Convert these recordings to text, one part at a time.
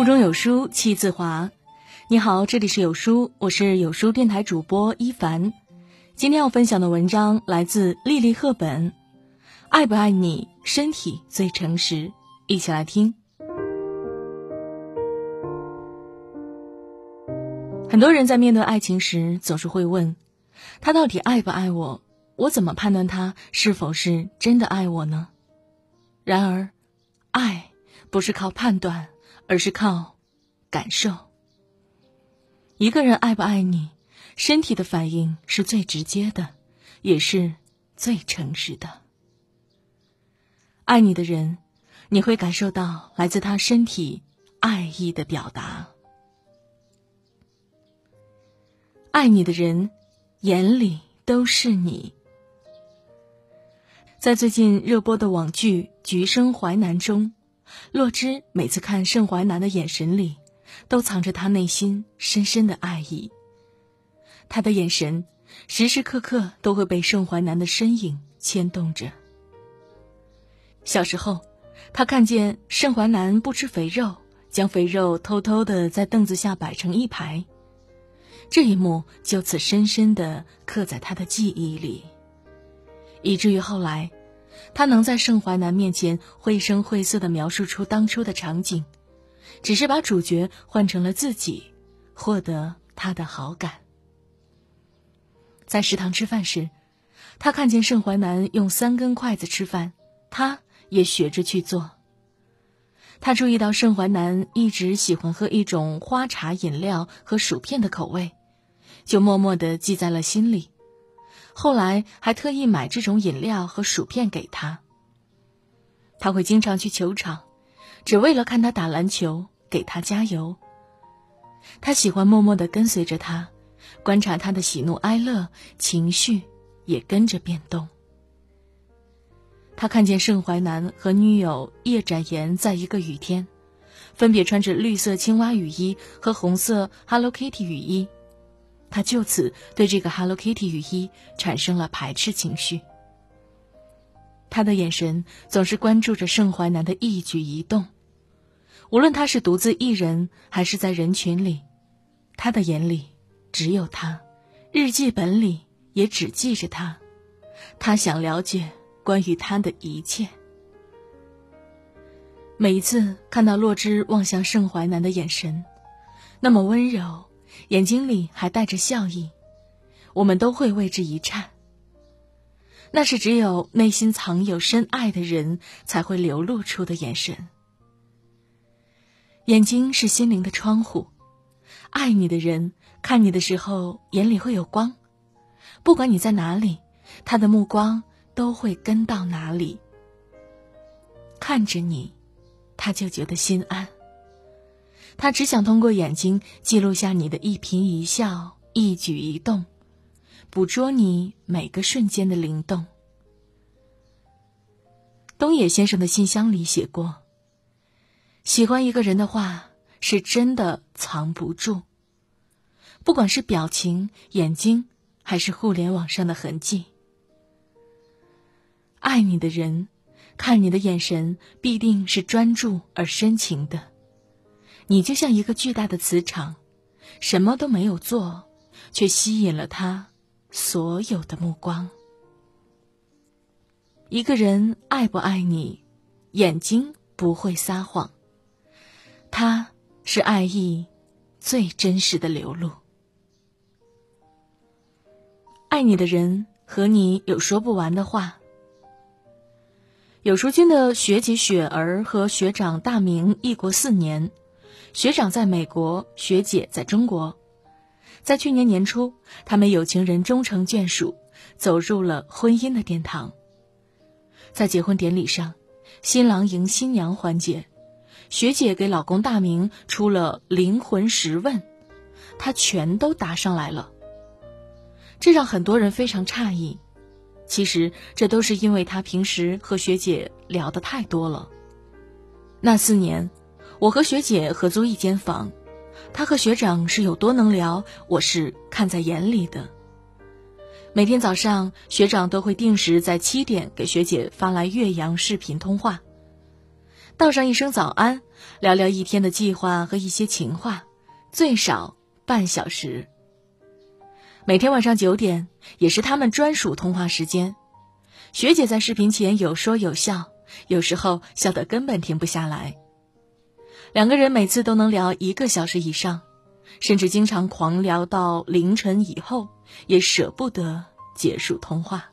腹中有书气自华。你好，这里是有书，我是有书电台主播一凡。今天要分享的文章来自莉莉赫本，《爱不爱你，身体最诚实》。一起来听。很多人在面对爱情时，总是会问：他到底爱不爱我？我怎么判断他是否是真的爱我呢？然而，爱不是靠判断。而是靠感受。一个人爱不爱你，身体的反应是最直接的，也是最诚实的。爱你的人，你会感受到来自他身体爱意的表达。爱你的人，眼里都是你。在最近热播的网剧《橘生淮南》中。洛枳每次看盛淮南的眼神里，都藏着他内心深深的爱意。他的眼神时时刻刻都会被盛淮南的身影牵动着。小时候，他看见盛淮南不吃肥肉，将肥肉偷偷的在凳子下摆成一排，这一幕就此深深的刻在他的记忆里，以至于后来。他能在盛淮南面前绘声绘色的描述出当初的场景，只是把主角换成了自己，获得他的好感。在食堂吃饭时，他看见盛淮南用三根筷子吃饭，他也学着去做。他注意到盛淮南一直喜欢喝一种花茶饮料和薯片的口味，就默默的记在了心里。后来还特意买这种饮料和薯片给他。他会经常去球场，只为了看他打篮球，给他加油。他喜欢默默的跟随着他，观察他的喜怒哀乐，情绪也跟着变动。他看见盛淮南和女友叶展颜在一个雨天，分别穿着绿色青蛙雨衣和红色 Hello Kitty 雨衣。他就此对这个 Hello Kitty 雨衣产生了排斥情绪。他的眼神总是关注着盛淮南的一举一动，无论他是独自一人还是在人群里，他的眼里只有他，日记本里也只记着他。他想了解关于他的一切。每一次看到洛枳望向盛淮南的眼神，那么温柔。眼睛里还带着笑意，我们都会为之一颤。那是只有内心藏有深爱的人才会流露出的眼神。眼睛是心灵的窗户，爱你的人看你的时候眼里会有光，不管你在哪里，他的目光都会跟到哪里。看着你，他就觉得心安。他只想通过眼睛记录下你的一颦一笑、一举一动，捕捉你每个瞬间的灵动。东野先生的信箱里写过：“喜欢一个人的话，是真的藏不住，不管是表情、眼睛，还是互联网上的痕迹。爱你的人，看你的眼神必定是专注而深情的。”你就像一个巨大的磁场，什么都没有做，却吸引了他所有的目光。一个人爱不爱你，眼睛不会撒谎，他是爱意最真实的流露。爱你的人和你有说不完的话。有书君的学姐雪儿和学长大明异国四年。学长在美国，学姐在中国。在去年年初，他们有情人终成眷属，走入了婚姻的殿堂。在结婚典礼上，新郎迎新娘环节，学姐给老公大明出了灵魂十问，他全都答上来了。这让很多人非常诧异。其实，这都是因为他平时和学姐聊的太多了。那四年。我和学姐合租一间房，她和学长是有多能聊，我是看在眼里的。每天早上，学长都会定时在七点给学姐发来岳阳视频通话。道上一声早安，聊聊一天的计划和一些情话，最少半小时。每天晚上九点也是他们专属通话时间。学姐在视频前有说有笑，有时候笑得根本停不下来。两个人每次都能聊一个小时以上，甚至经常狂聊到凌晨以后，也舍不得结束通话。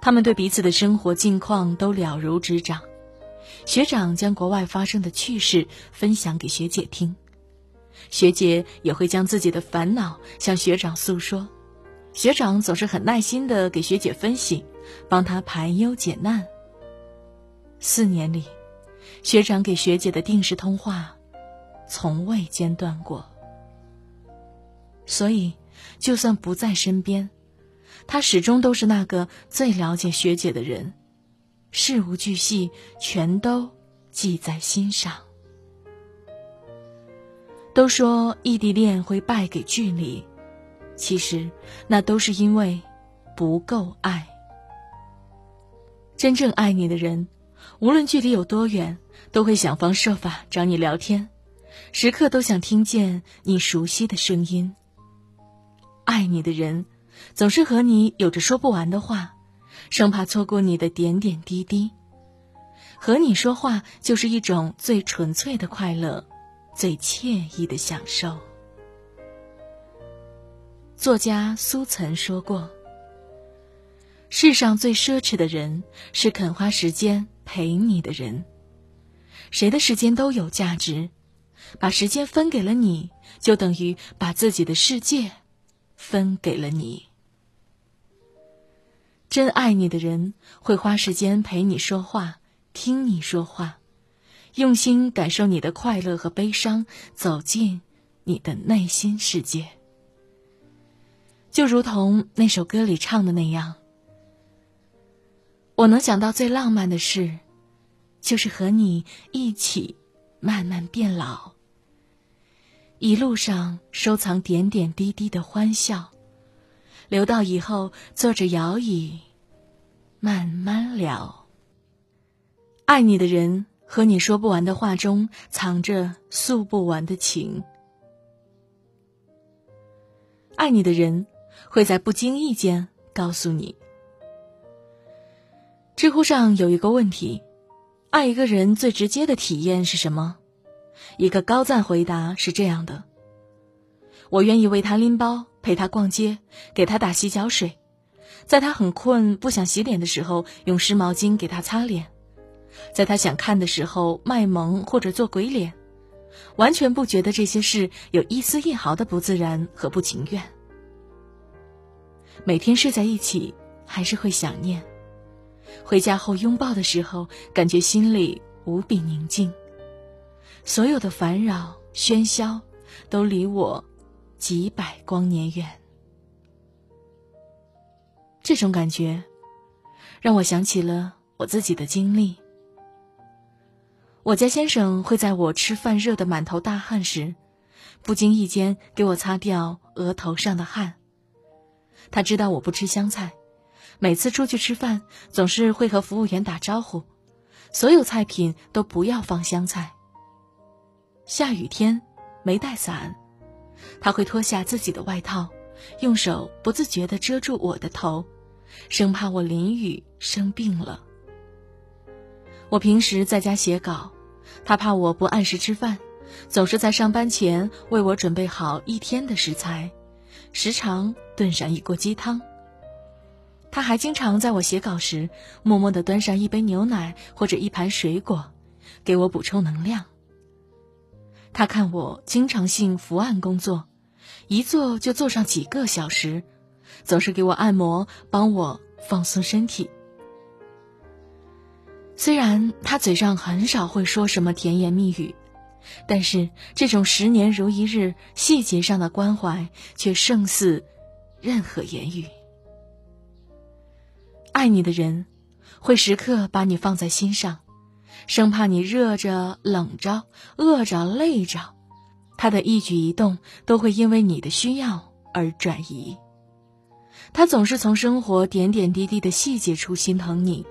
他们对彼此的生活近况都了如指掌。学长将国外发生的趣事分享给学姐听，学姐也会将自己的烦恼向学长诉说，学长总是很耐心的给学姐分析，帮她排忧解难。四年里，学长给学姐的定时通话，从未间断过。所以，就算不在身边，他始终都是那个最了解学姐的人。事无巨细，全都记在心上。都说异地恋会败给距离，其实那都是因为不够爱。真正爱你的人，无论距离有多远，都会想方设法找你聊天，时刻都想听见你熟悉的声音。爱你的人，总是和你有着说不完的话。生怕错过你的点点滴滴，和你说话就是一种最纯粹的快乐，最惬意的享受。作家苏岑说过：“世上最奢侈的人是肯花时间陪你的人。谁的时间都有价值，把时间分给了你，就等于把自己的世界分给了你。”真爱你的人会花时间陪你说话，听你说话，用心感受你的快乐和悲伤，走进你的内心世界。就如同那首歌里唱的那样，我能想到最浪漫的事，就是和你一起慢慢变老，一路上收藏点点滴滴的欢笑，留到以后坐着摇椅。慢慢聊。爱你的人和你说不完的话中，藏着诉不完的情。爱你的人会在不经意间告诉你。知乎上有一个问题：爱一个人最直接的体验是什么？一个高赞回答是这样的：我愿意为他拎包，陪他逛街，给他打洗脚水。在他很困不想洗脸的时候，用湿毛巾给他擦脸；在他想看的时候卖萌或者做鬼脸，完全不觉得这些事有一丝一毫的不自然和不情愿。每天睡在一起还是会想念，回家后拥抱的时候，感觉心里无比宁静，所有的烦扰喧嚣都离我几百光年远。这种感觉，让我想起了我自己的经历。我家先生会在我吃饭热得满头大汗时，不经意间给我擦掉额头上的汗。他知道我不吃香菜，每次出去吃饭总是会和服务员打招呼，所有菜品都不要放香菜。下雨天没带伞，他会脱下自己的外套，用手不自觉地遮住我的头。生怕我淋雨生病了。我平时在家写稿，他怕我不按时吃饭，总是在上班前为我准备好一天的食材，时常炖上一锅鸡汤。他还经常在我写稿时，默默地端上一杯牛奶或者一盘水果，给我补充能量。他看我经常性伏案工作，一坐就坐上几个小时。总是给我按摩，帮我放松身体。虽然他嘴上很少会说什么甜言蜜语，但是这种十年如一日、细节上的关怀却胜似任何言语。爱你的人会时刻把你放在心上，生怕你热着、冷着、饿着、累着，他的一举一动都会因为你的需要而转移。他总是从生活点点滴滴的细节处心疼你，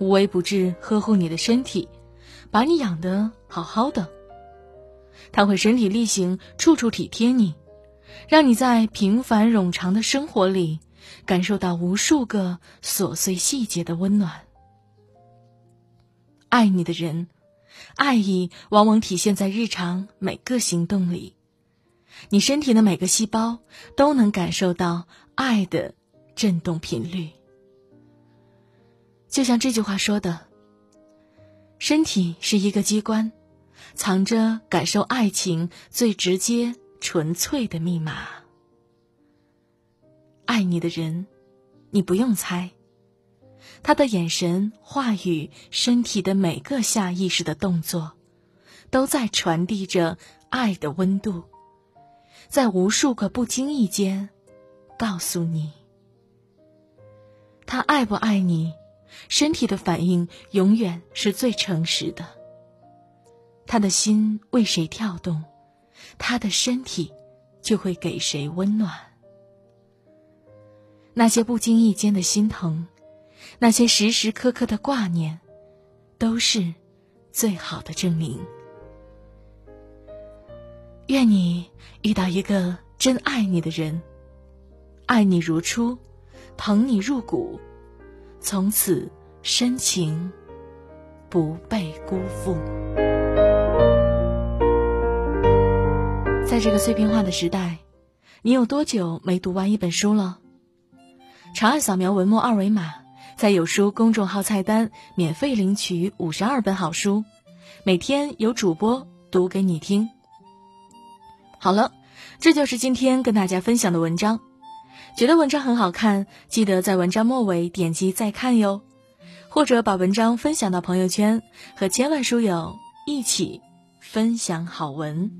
无微不至呵护你的身体，把你养得好好的。他会身体力行，处处体贴你，让你在平凡冗长的生活里感受到无数个琐碎细节的温暖。爱你的人，爱意往往体现在日常每个行动里，你身体的每个细胞都能感受到爱的震动频率。就像这句话说的：“身体是一个机关。”藏着感受爱情最直接、纯粹的密码。爱你的人，你不用猜，他的眼神、话语、身体的每个下意识的动作，都在传递着爱的温度，在无数个不经意间，告诉你，他爱不爱你，身体的反应永远是最诚实的。他的心为谁跳动，他的身体就会给谁温暖。那些不经意间的心疼，那些时时刻刻的挂念，都是最好的证明。愿你遇到一个真爱你的人，爱你如初，疼你入骨，从此深情不被辜负。在这个碎片化的时代，你有多久没读完一本书了？长按扫描文末二维码，在有书公众号菜单免费领取五十二本好书，每天有主播读给你听。好了，这就是今天跟大家分享的文章。觉得文章很好看，记得在文章末尾点击再看哟，或者把文章分享到朋友圈，和千万书友一起分享好文。